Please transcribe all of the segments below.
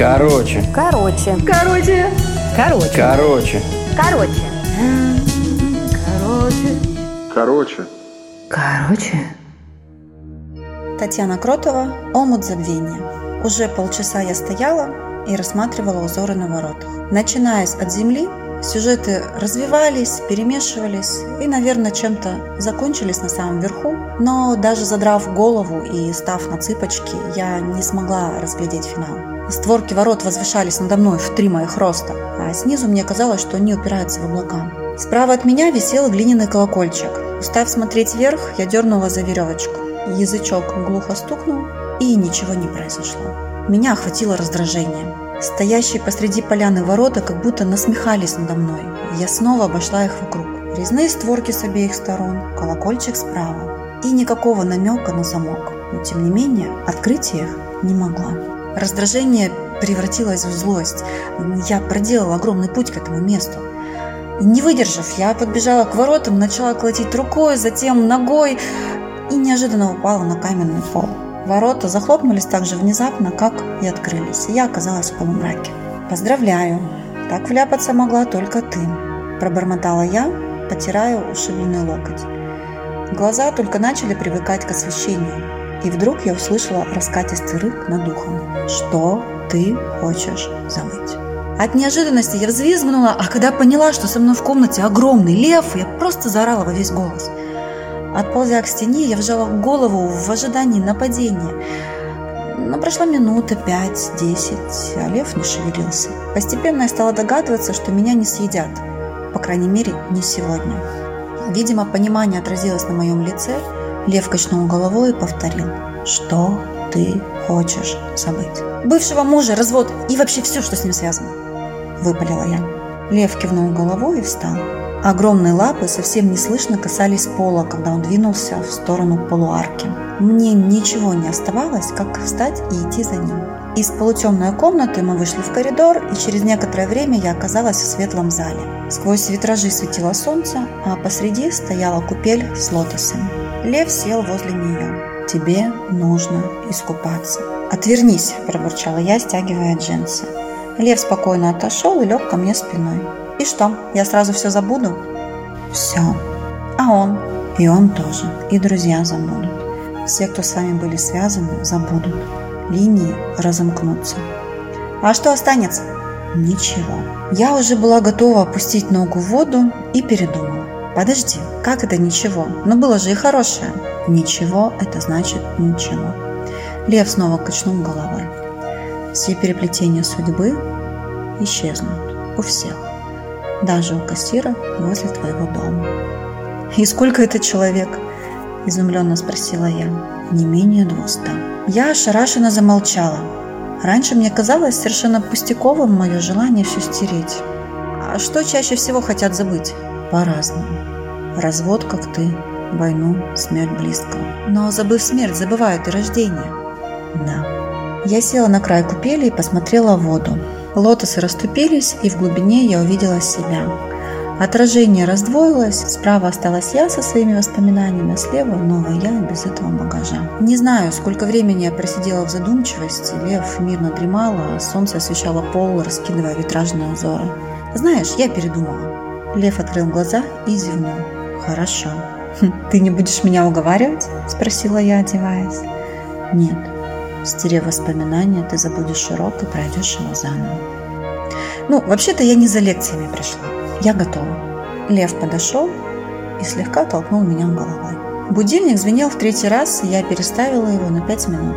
Короче. Короче. Короче. Короче. Короче. Короче. Короче. Короче. Короче. Татьяна Кротова «Омут забвения». Уже полчаса я стояла и рассматривала узоры на воротах. Начинаясь от земли, сюжеты развивались, перемешивались и, наверное, чем-то закончились на самом верху. Но даже задрав голову и став на цыпочки, я не смогла разглядеть финал. Створки ворот возвышались надо мной в три моих роста, а снизу мне казалось, что они упираются в облака. Справа от меня висел глиняный колокольчик. Устав смотреть вверх, я дернула за веревочку. Язычок глухо стукнул, и ничего не произошло. Меня охватило раздражение. Стоящие посреди поляны ворота как будто насмехались надо мной. Я снова обошла их вокруг. Резные створки с обеих сторон, колокольчик справа. И никакого намека на замок. Но тем не менее, открыть их не могла. Раздражение превратилось в злость. Я проделала огромный путь к этому месту. Не выдержав, я подбежала к воротам, начала колотить рукой, затем ногой и неожиданно упала на каменный пол. Ворота захлопнулись так же внезапно, как и открылись, и я оказалась в полумраке. «Поздравляю! Так вляпаться могла только ты», – пробормотала я, потирая ушибленный локоть. Глаза только начали привыкать к освещению, и вдруг я услышала раскатистый рык над ухом. «Что ты хочешь забыть?» От неожиданности я взвизгнула, а когда поняла, что со мной в комнате огромный лев, я просто заорала во весь голос. Отползя к стене, я вжала голову в ожидании нападения. Но прошла минута, пять, десять, а лев не шевелился. Постепенно я стала догадываться, что меня не съедят. По крайней мере, не сегодня. Видимо, понимание отразилось на моем лице. Лев качнул головой и повторил. «Что ты хочешь забыть?» «Бывшего мужа, развод и вообще все, что с ним связано», – выпалила я. Лев кивнул головой и встал. Огромные лапы совсем неслышно касались пола, когда он двинулся в сторону полуарки. Мне ничего не оставалось, как встать и идти за ним. Из полутемной комнаты мы вышли в коридор, и через некоторое время я оказалась в светлом зале. Сквозь витражи светило солнце, а посреди стояла купель с лотосами. Лев сел возле нее. «Тебе нужно искупаться». «Отвернись», – пробурчала я, стягивая джинсы. Лев спокойно отошел и лег ко мне спиной. И что, я сразу все забуду? Все. А он? И он тоже. И друзья забудут. Все, кто с вами были связаны, забудут. Линии разомкнутся. А что останется? Ничего. Я уже была готова опустить ногу в воду и передумала. Подожди, как это ничего? Но было же и хорошее. Ничего – это значит ничего. Лев снова качнул головой. Все переплетения судьбы исчезнут у всех даже у кассира возле твоего дома. «И сколько это человек?» – изумленно спросила я. «Не менее двуста». Я ошарашенно замолчала. Раньше мне казалось совершенно пустяковым мое желание все стереть. А что чаще всего хотят забыть? По-разному. Развод, как ты, войну, смерть близкого. Но забыв смерть, забывают и рождение. Да. Я села на край купели и посмотрела в воду. Лотосы расступились, и в глубине я увидела себя. Отражение раздвоилось, справа осталась я со своими воспоминаниями, а слева новая я без этого багажа. Не знаю, сколько времени я просидела в задумчивости, лев мирно дремал, а солнце освещало пол, раскидывая витражные узоры. Знаешь, я передумала. Лев открыл глаза и зевнул. Хорошо. «Хм, «Ты не будешь меня уговаривать?» – спросила я, одеваясь. «Нет, Стерев воспоминания, ты забудешь урок и пройдешь его заново. Ну, вообще-то я не за лекциями пришла. Я готова. Лев подошел и слегка толкнул меня головой. Будильник звенел в третий раз, и я переставила его на пять минут.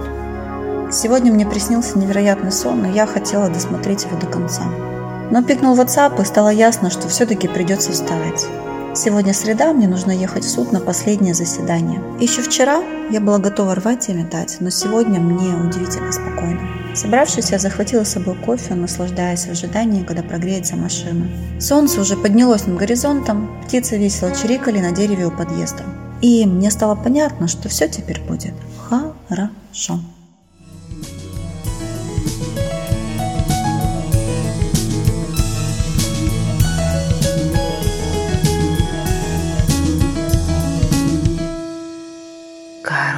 Сегодня мне приснился невероятный сон, и я хотела досмотреть его до конца. Но пикнул WhatsApp, и стало ясно, что все-таки придется вставать. Сегодня среда, мне нужно ехать в суд на последнее заседание. Еще вчера я была готова рвать и метать, но сегодня мне удивительно спокойно. Собравшись, я захватила с собой кофе, наслаждаясь в ожидании, когда прогреется машина. Солнце уже поднялось над горизонтом, птицы весело чирикали на дереве у подъезда. И мне стало понятно, что все теперь будет хорошо.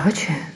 我去。